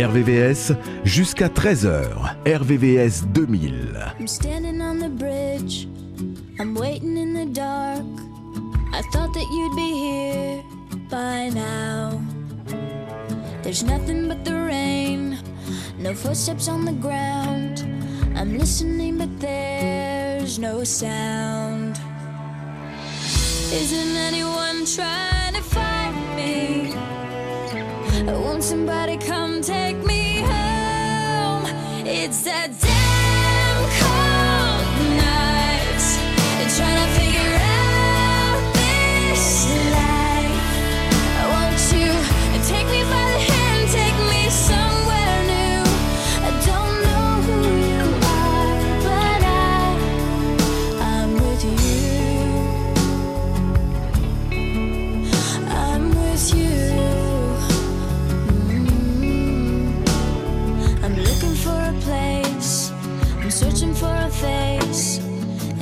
RVVS jusqu'à 13h. RVVS 2000. I'm standing on the bridge. I'm waiting in the dark. I thought that you'd be here by now. There's nothing but the rain. No footsteps on the ground. I'm listening, but there's no sound. Isn't anyone trying? Somebody come take me home. It's that damn cold night. Trying to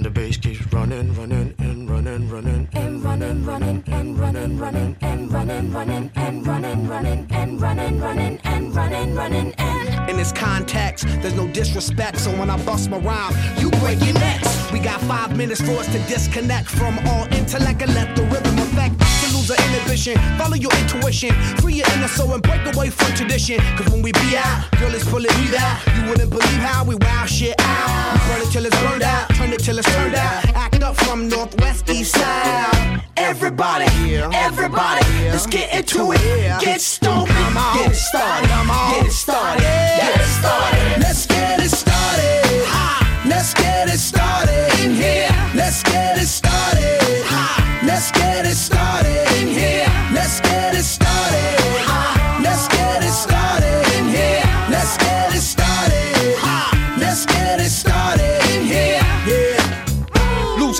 And the bass keeps running, running, and running, running, and running, running, and running, running, and running, running, and running, running, and running, running, and running, running, and In this context, there's no disrespect, so when I bust my rhyme, you break your necks. We got five minutes for us to disconnect from all intellect and let the rhythm affect. The inhibition, follow your intuition, free your inner soul and break away from tradition. Cause when we be out, girl, it's pulling me out. You wouldn't believe how we wow shit out. We burn it till it's burned out, turn it till it's turned out. Act up from northwest, east side. Everybody, everybody, let's get into it. Get stoned, get it started, get it started, get it started. Let's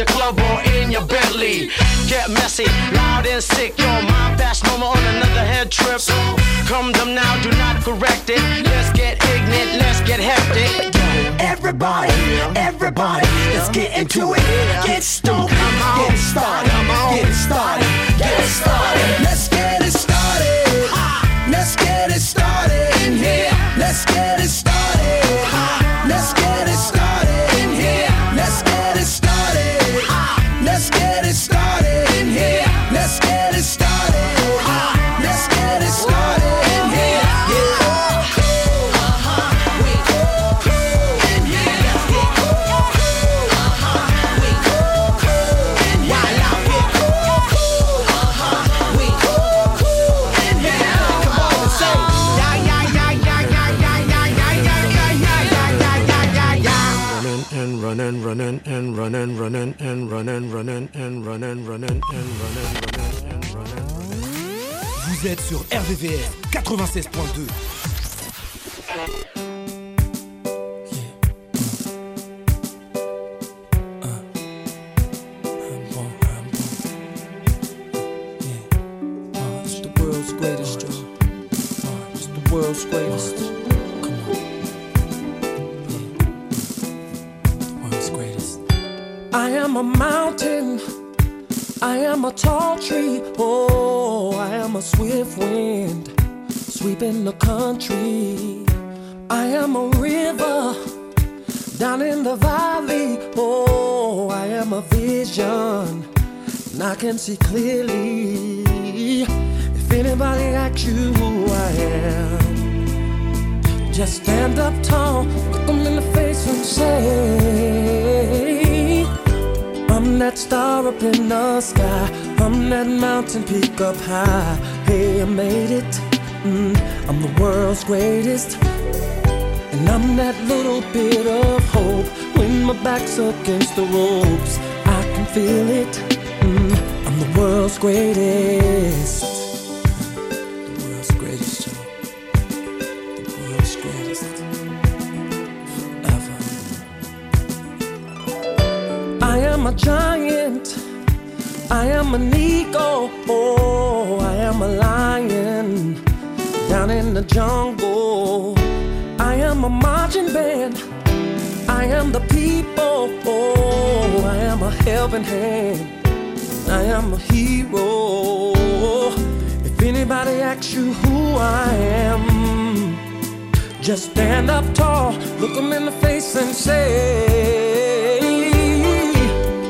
Your club or in your Bentley. Get messy, loud and sick. Your mind fast, no more on another head trip. Come them now, do not correct it. Let's get ignorant, let's get hectic. Everybody, everybody, let's get into it. Get Vous êtes sur RVVS 96.2. see clearly. If anybody asks you who I am, just stand up tall, look them in the face and say, I'm that star up in the sky. I'm that mountain peak up high. Hey, I made it. Mm, I'm the world's greatest. And I'm that little bit of hope when my back's against the ropes. I can feel it. The world's greatest. The world's greatest. The world's greatest. I am a giant. I am an eagle. Oh, I am a lion. Down in the jungle. I am a marching band. I am the people. Oh, I am a helping hand. I am a hero. If anybody asks you who I am, just stand up tall, look them in the face and say,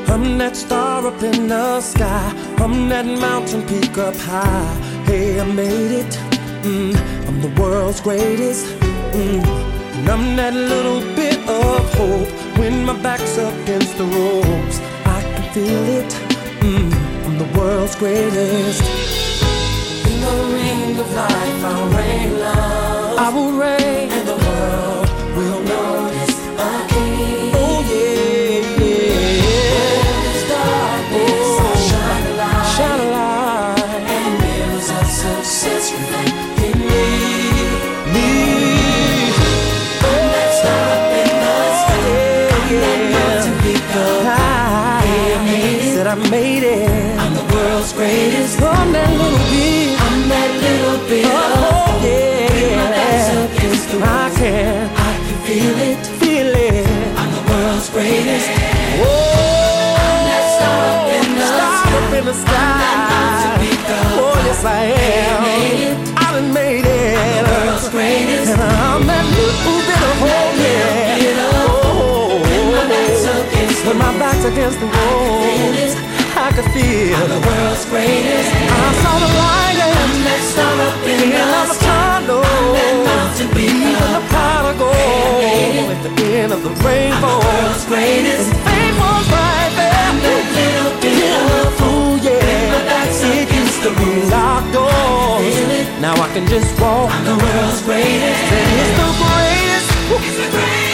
I'm that star up in the sky. I'm that mountain peak up high. Hey, I made it. Mm, I'm the world's greatest. Mm, and I'm that little bit of hope when my back's up against the ropes. I can feel it. The world's greatest. In the ring of life, I'll reign love. I will reign, and the world greatest. Whoa. I'm that star up in the star up in the sky. Oh yes I am. I done made it. I'm the world's greatest. And I'm that little bit of hope. Yeah. Oh. When my back's against the wall. I could feel I'm the world's greatest. I saw the light and that star up in the. Even the pot of gold at the end of the rainbow. I'm the world's greatest. And fame was right there. I'm that little bit of fool, yeah. My back's against the locked doors. Now I can just walk. I'm the world's greatest. And it's the greatest. Can you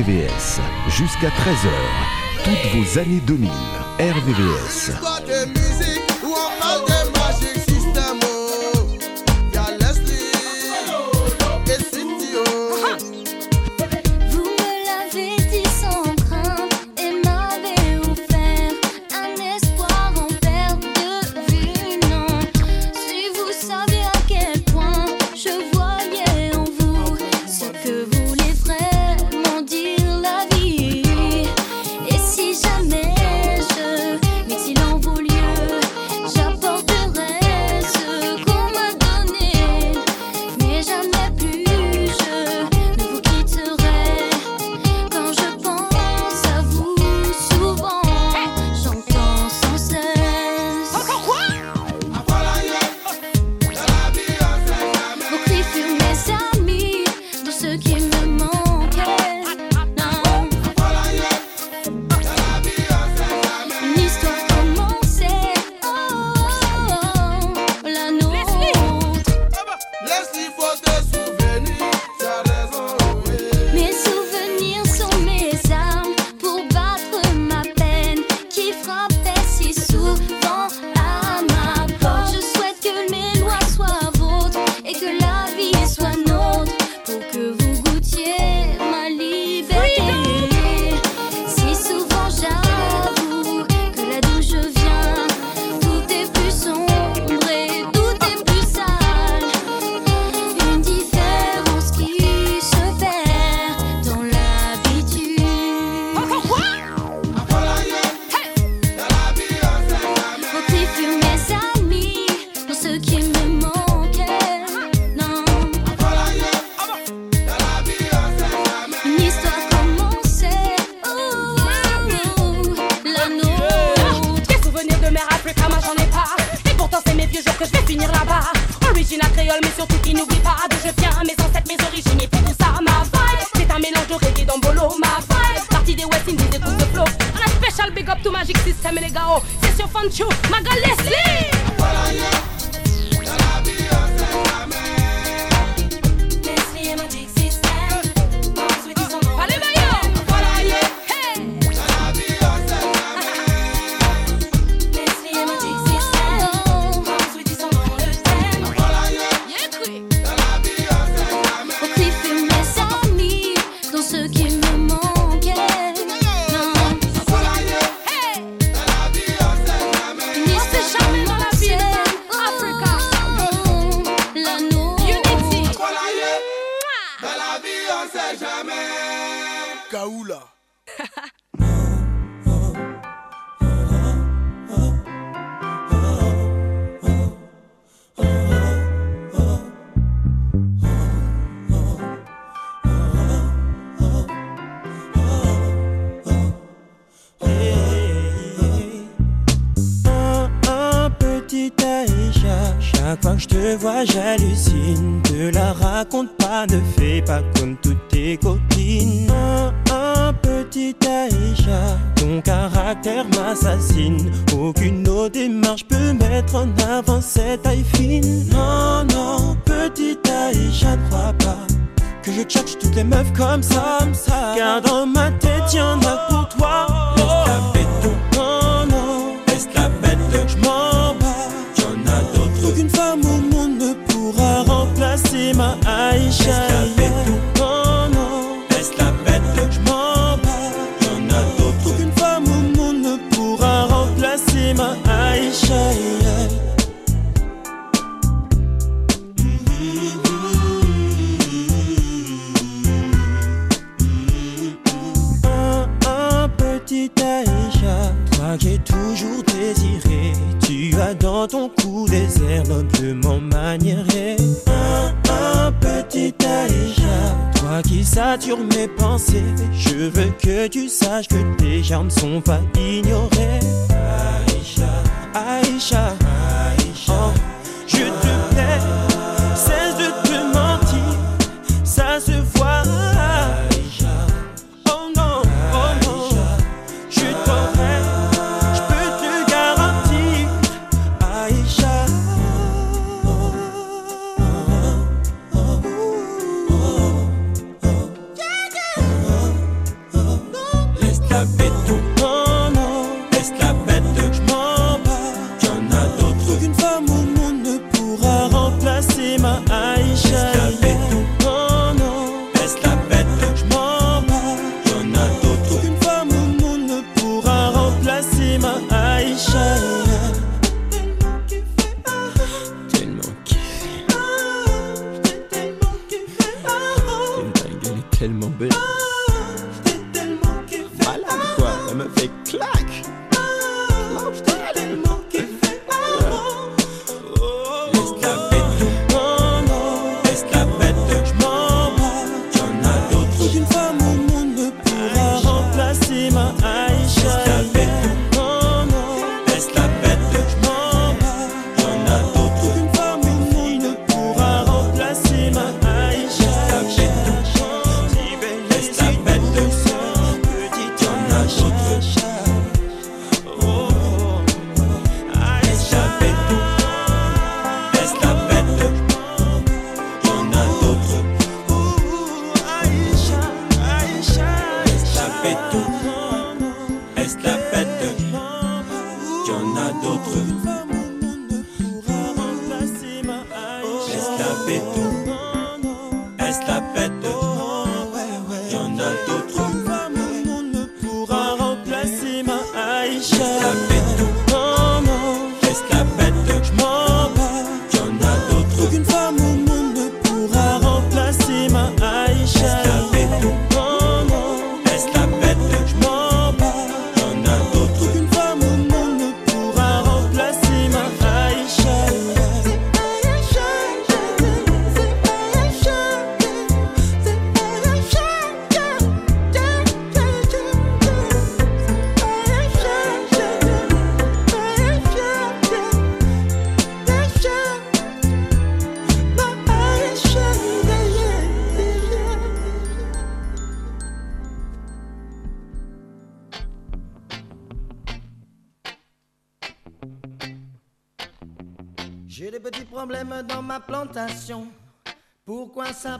RVVS, jusqu'à 13h. Toutes vos années 2000. RVVS. in the moment. vois, j'hallucine. Te la raconte pas, ne fais pas comme toutes tes copines. Un, un petit Aïcha, ton caractère m'assassine. Aucune autre démarche peut mettre en avant cette taille fine. Non, non, petit Aïcha, ne crois pas que je cherche toutes les meufs comme ça. Car dans ma tête, y'en a beaucoup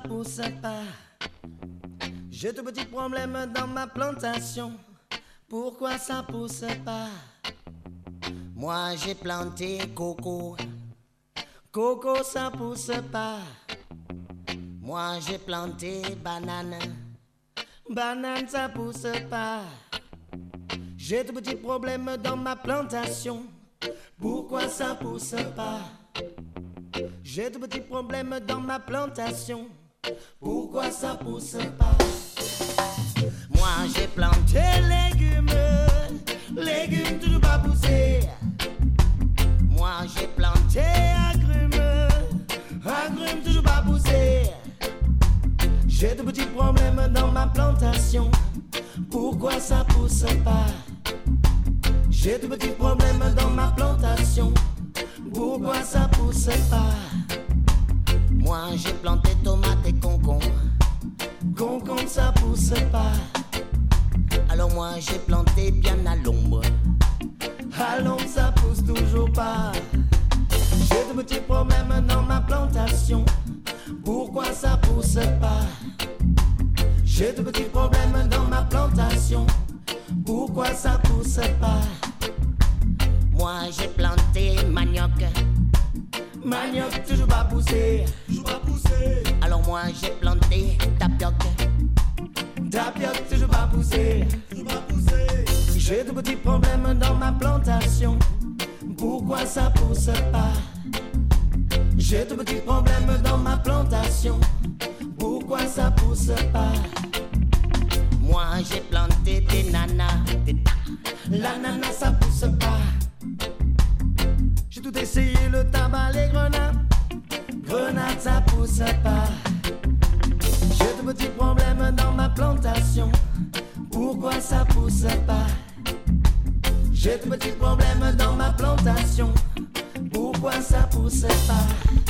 pousse pas J'ai de petits problèmes dans ma plantation. Pourquoi ça pousse pas Moi j'ai planté coco. Coco ça pousse pas. Moi j'ai planté banane. Banane ça pousse pas. J'ai de petits problèmes dans ma plantation. Pourquoi ça pousse pas J'ai de petits problèmes dans ma plantation. Pourquoi ça pousse pas? Moi j'ai planté légumes, légumes toujours pas poussés. Moi j'ai planté agrumes, agrumes toujours pas poussés. J'ai de petits problèmes dans ma plantation. Pourquoi ça pousse pas? J'ai de petits problèmes dans ma plantation. Pourquoi ça pousse pas? Moi j'ai planté tomates et concombre. Concombre ça pousse pas. Alors moi j'ai planté bien à l'ombre. À l'ombre ça pousse toujours pas. J'ai de petits problèmes dans ma plantation. Pourquoi ça pousse pas? J'ai de petits problèmes dans ma plantation. Pourquoi ça pousse pas? Moi j'ai planté manioc. Manioc toujours pas poussé. Toujours pas poussé. Alors moi j'ai planté tapioc. Tapioc toujours pas poussé. Toujours pas poussé. J'ai de petits problèmes dans ma plantation. Pourquoi ça pousse pas? J'ai de petits problèmes dans ma plantation. Pourquoi ça pousse pas? Moi j'ai planté des nanas. Des... L'ananas ça pousse pas. Essayé, le tabac, les grenades. Grenades ça pousse pas. J'ai de petits problèmes dans ma plantation. Pourquoi ça pousse pas? J'ai de petits problèmes dans ma plantation. Pourquoi ça pousse pas?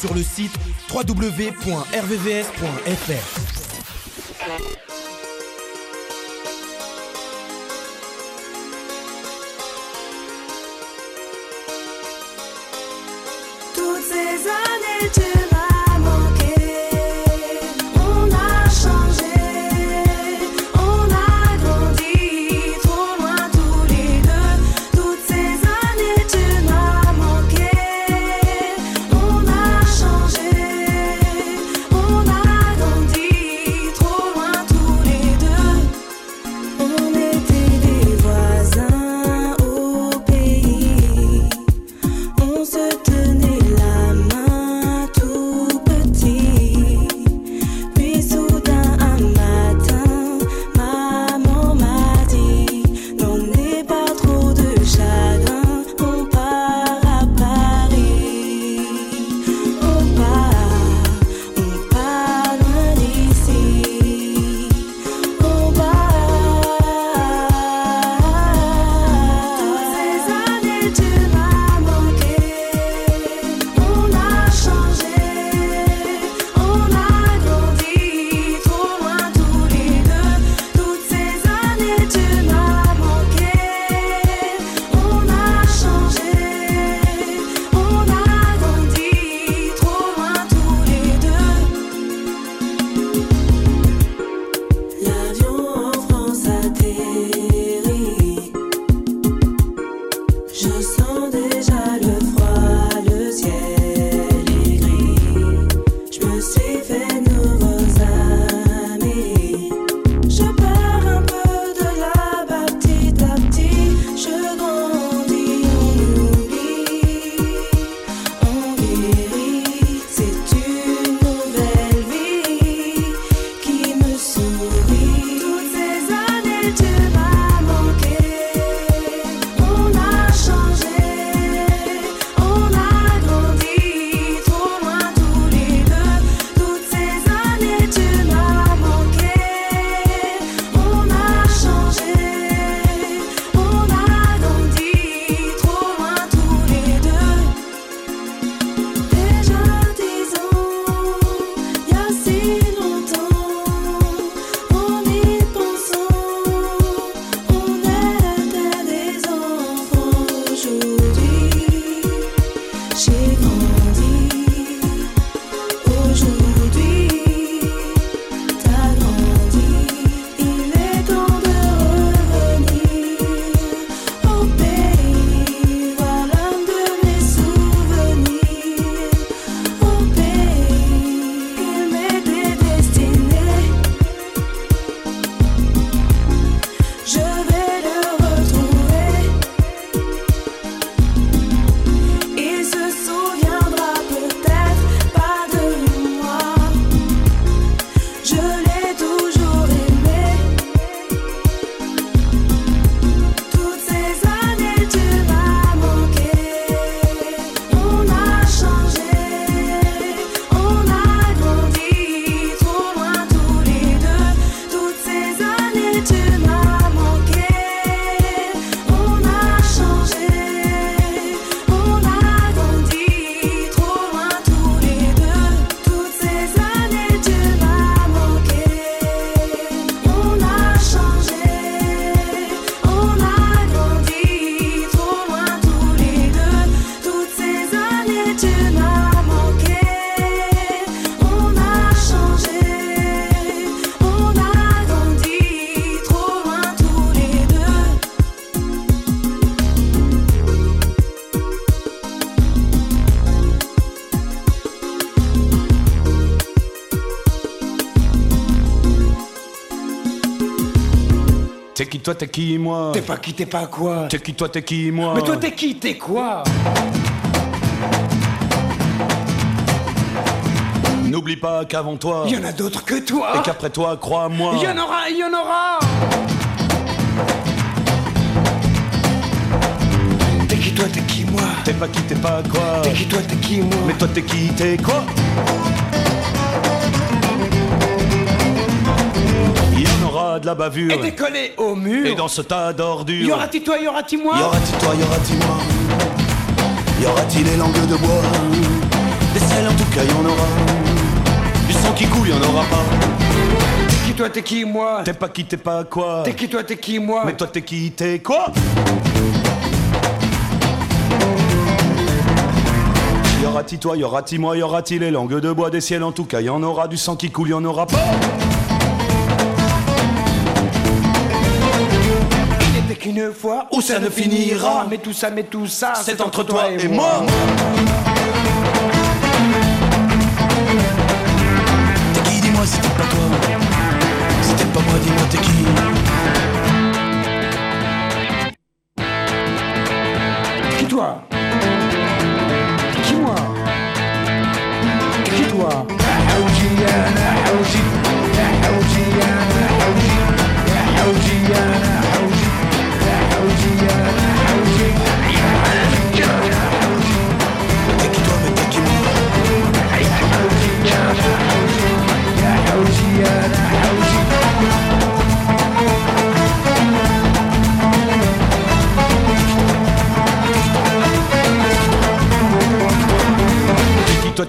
Sur le site www.rvvs.fr. toi, t'es qui moi T'es pas qui, t'es pas quoi T'es qui toi, t'es qui moi Mais toi t'es qui, t'es quoi N'oublie pas qu'avant toi, y en a d'autres que toi et qu'après toi, crois-moi. Il y en aura, il y en aura T'es qui toi, t'es qui moi T'es pas qui, t'es pas quoi T'es qui toi, t'es qui moi Mais toi, t'es qui, t'es quoi aura de la bavure. Collé au mur Et dans ce tas d'ordures. Y aura-t-il toi, y aura-t-il moi Y aura-t-il toi, y aura-t-il moi Y aura-t-il les langues de bois Des selles en tout cas y en aura Du sang qui coule, y en aura pas. T'es qui toi, t'es qui moi T'es pas qui, t'es pas quoi T'es qui toi, t'es qui moi Mais toi, t'es qui, t'es quoi Y aura-t-il toi, y aura-t-il moi, y aura-t-il les langues de bois, des ciels en tout cas, y en aura du sang qui coule, y en aura pas. Qu'une fois où ça ne finira. Mais tout ça, mais tout ça C'est entre toi et moi. T'es qui, dis-moi t'es pas toi. T'es pas moi, dis-moi t'es qui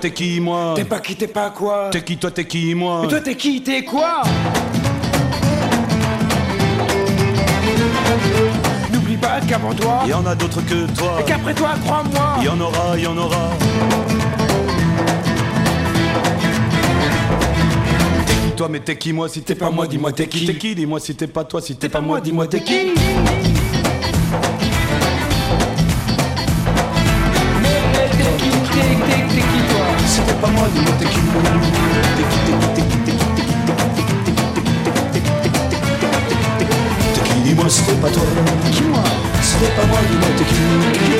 T'es qui moi T'es pas qui, t'es pas quoi T'es qui toi, t'es qui moi Mais toi t'es qui, t'es quoi N'oublie pas qu'avant toi Y en a d'autres que toi. Et qu'après toi, crois-moi Y en aura, y en aura. T'es qui toi, mais t'es qui moi si t'es pas moi, dis-moi t'es qui. T'es qui, dis-moi si t'es pas toi, si t'es pas moi, dis-moi t'es qui c'était pas moi de monter qui qui dis-moi, c'était pas toi. Qui moi C'était pas moi de qui? Qui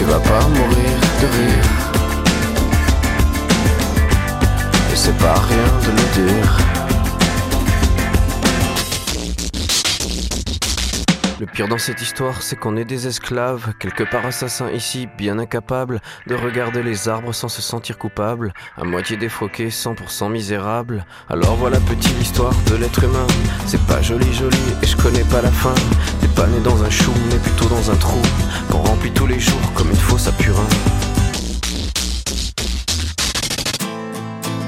Tu vas pas mourir de rire. Et c'est pas rien de le dire. Le pire dans cette histoire, c'est qu'on est des esclaves, quelque part assassins ici, bien incapables de regarder les arbres sans se sentir coupables, à moitié défroqués, 100% misérables. Alors voilà petite l'histoire de l'être humain. C'est pas joli joli et je connais pas la fin. Pas né dans un chou, mais plutôt dans un trou, qu'on remplit tous les jours comme une fosse à purin.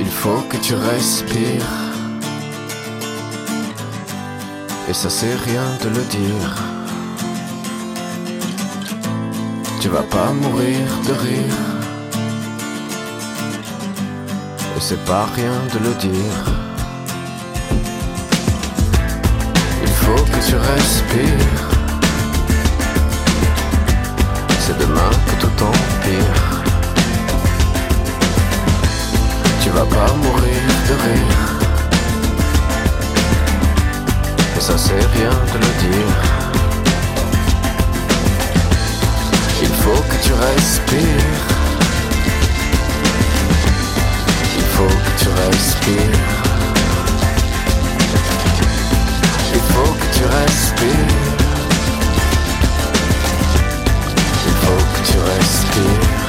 Il faut que tu respires. Et ça c'est rien de le dire. Tu vas pas mourir de rire. Et c'est pas rien de le dire. Faut que tu respires. C'est demain que tout empire. Tu vas pas mourir de rire. Et ça c'est rien de le dire. Il faut que tu respires. Il faut que tu respires. Faut que tu respires. Il faut que tu respires.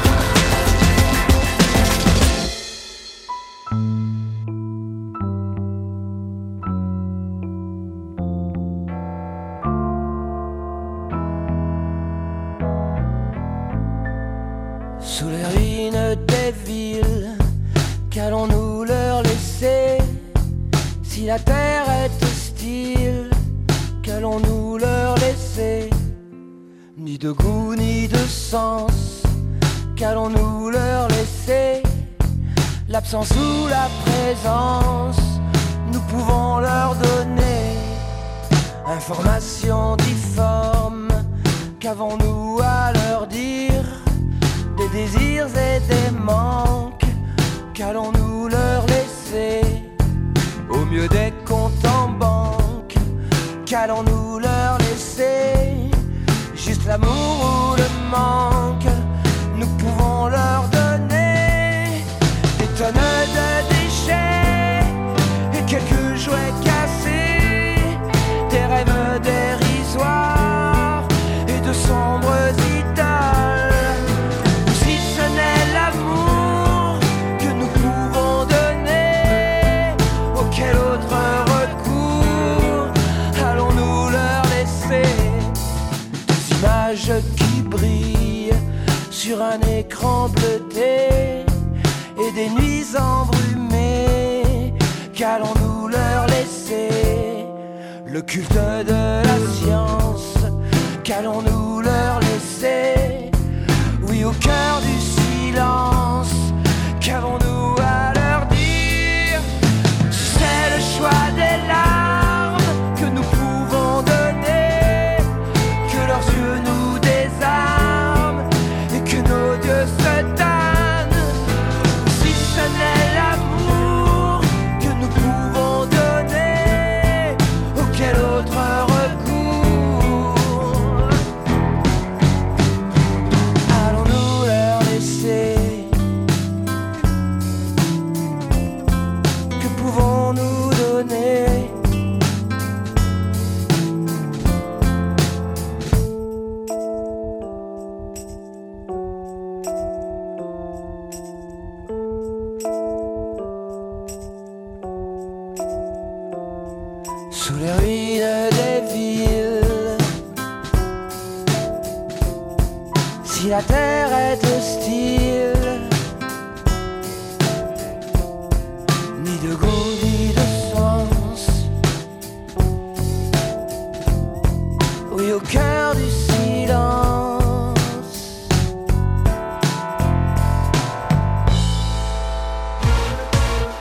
et des nuits embrumées. Qu'allons-nous leur laisser? Le culte de la science, qu'allons-nous leur laisser? Oui, au cœur du silence, qu'avons-nous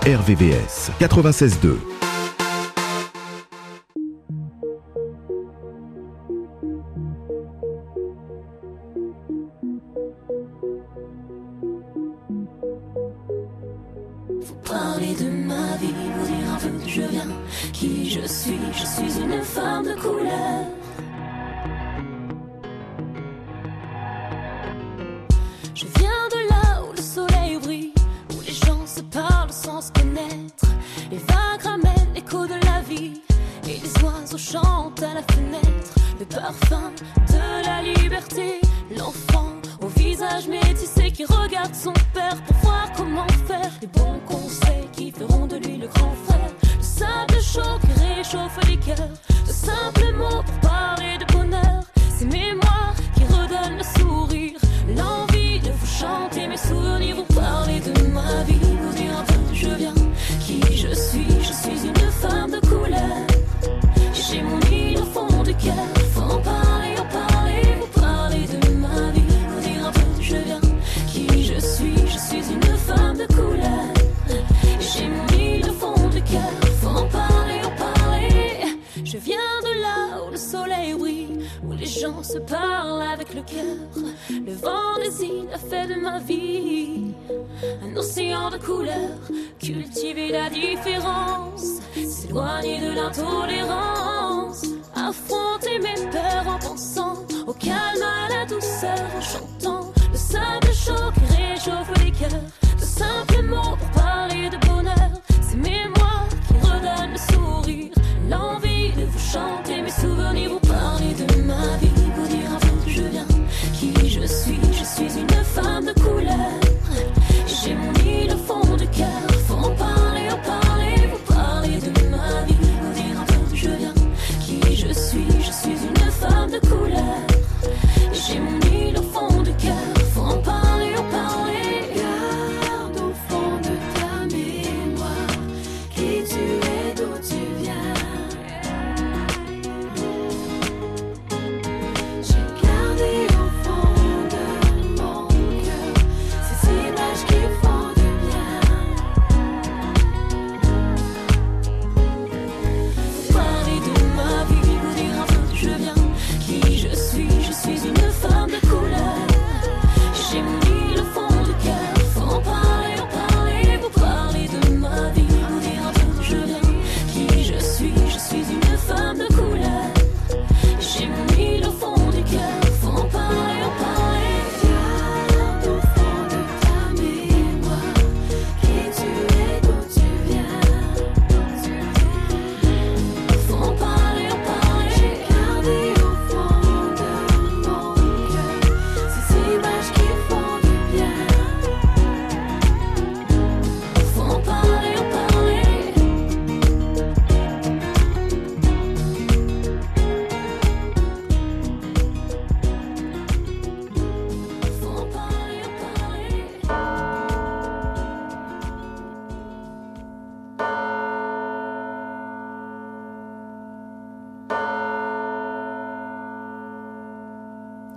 RVVS 96.2.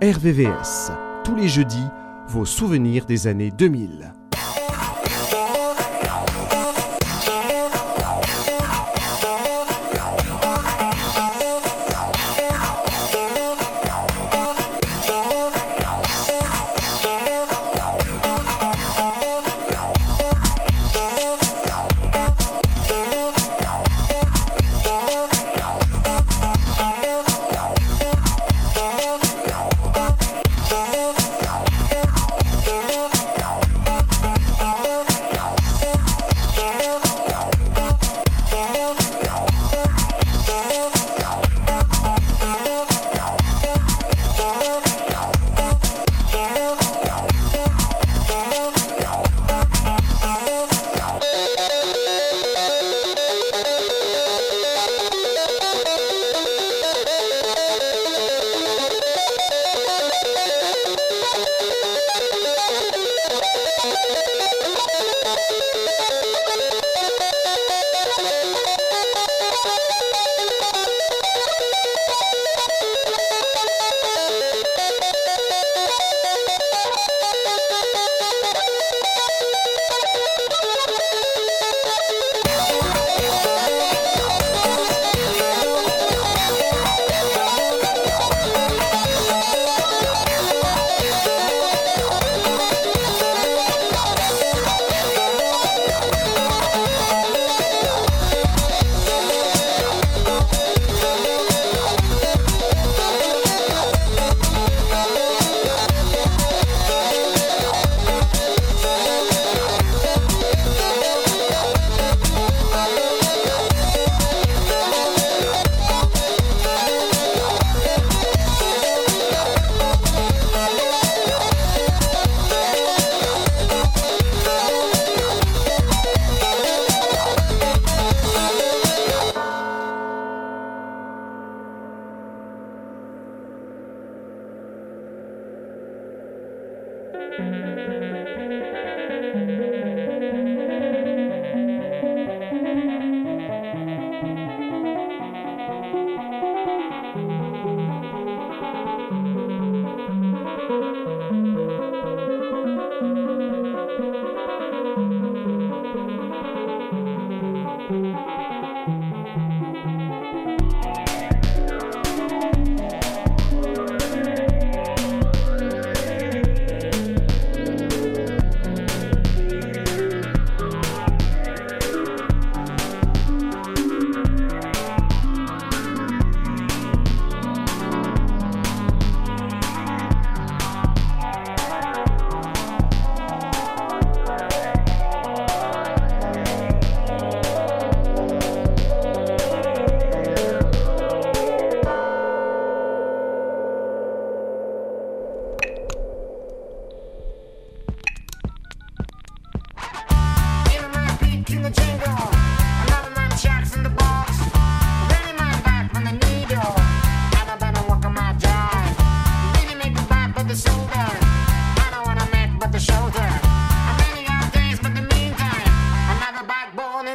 RVVS. Tous les jeudis, vos souvenirs des années 2000.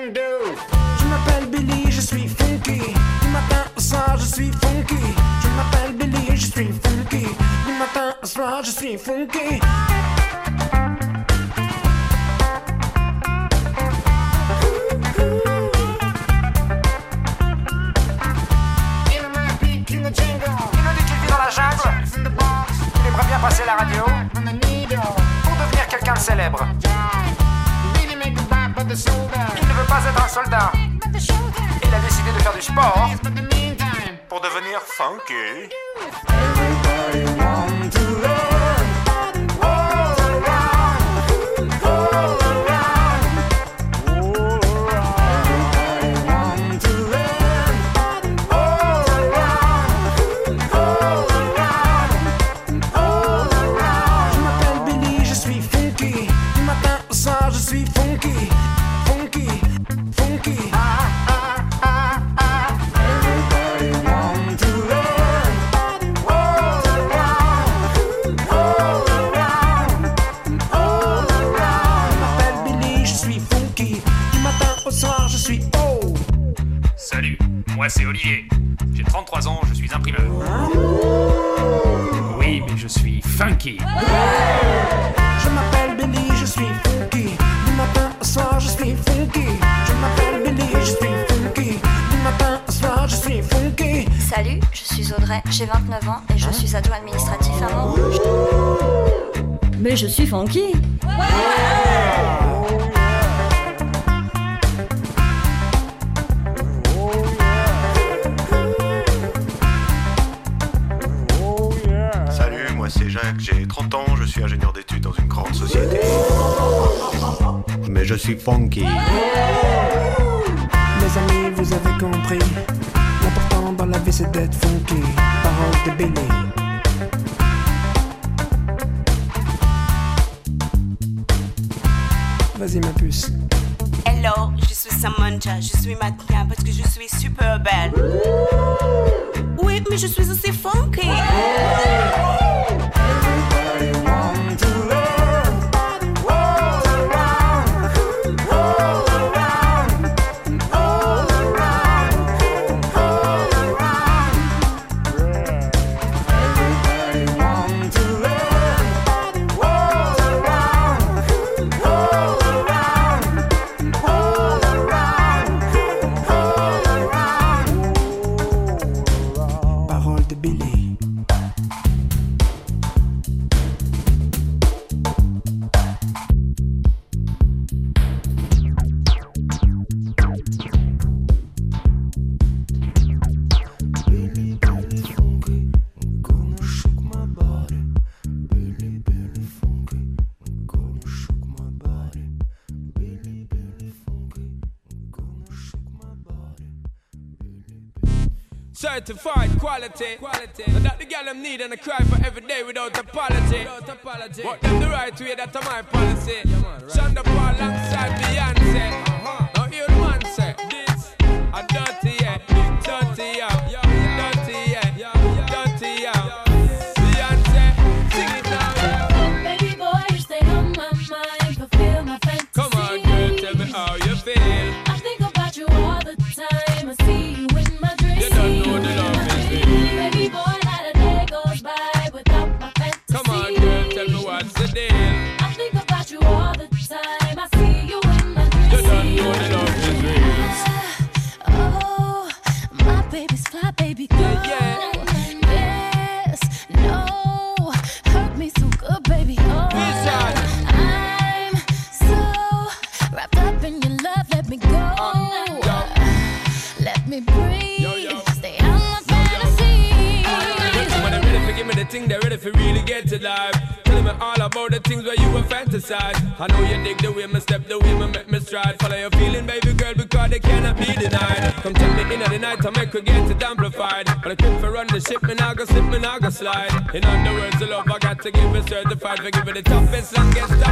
Je m'appelle Billy, je suis funky. Du matin au soir, je suis funky. Je m'appelle Billy, je suis funky. Du matin au soir, je suis funky. Il nous dit qu'il vit dans la jungle. Il aimerait bien passer la radio pour devenir quelqu'un de célèbre. Il ne veut pas être un soldat. Il a décidé de faire du sport pour devenir funky. C'est Olivier. J'ai 33 ans, je suis imprimeur. Oui, baby, je suis funky. Je m'appelle Billy, je suis funky. Du matin au soir, je suis funky. Je m'appelle Billy, je suis funky. Du matin au soir, je suis funky. Salut, je suis Audrey, j'ai 29 ans et je suis adjoint administratif à Montrouge. Mais je suis funky. Salut, 30 ans, je suis ingénieur d'études dans une grande société. Mais je suis funky. Mes amis, vous avez compris. L'important dans la vie, c'est d'être funky. Parole de Billy. Vas-y, ma puce. Hello, je suis Samantha, je suis mannequin parce que je suis super belle. Oui, mais je suis aussi funky. Certified quality. quality. And that the girl them need and I cry for every day without apology. Without apology. But them the right way, that's my policy. Yeah, man, right. Shonda Paul alongside Beyonce. Ship, me now go slip, me go slide. In other words, the love I got to give it certified for giving the toughest, longest time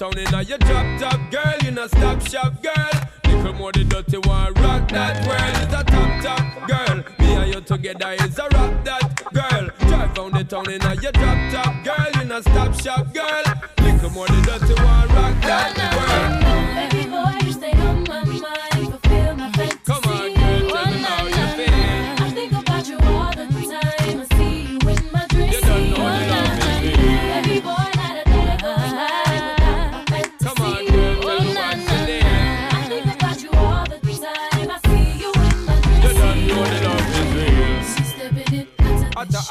town inna your drop top, girl. You no stop shop, girl. Little more the dirty one, rock that world. It's a top top, girl. Me and you together is a rock that, girl. Drive round the town inna your drop top, girl. You no stop shop, girl. Little more the dirty one, rock that world.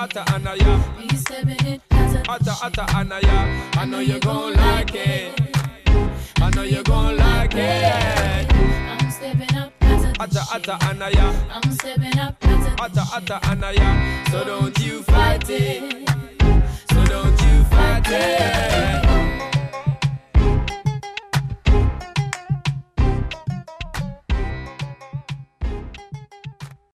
atta anaya. He's stepping in atta atta anaya. I know you gon' like it. I know you gon' like it. I'm stepping up. Atta atta anaya. I'm stepping up. Atta atta anaya. So don't you fight it. So don't you fight it.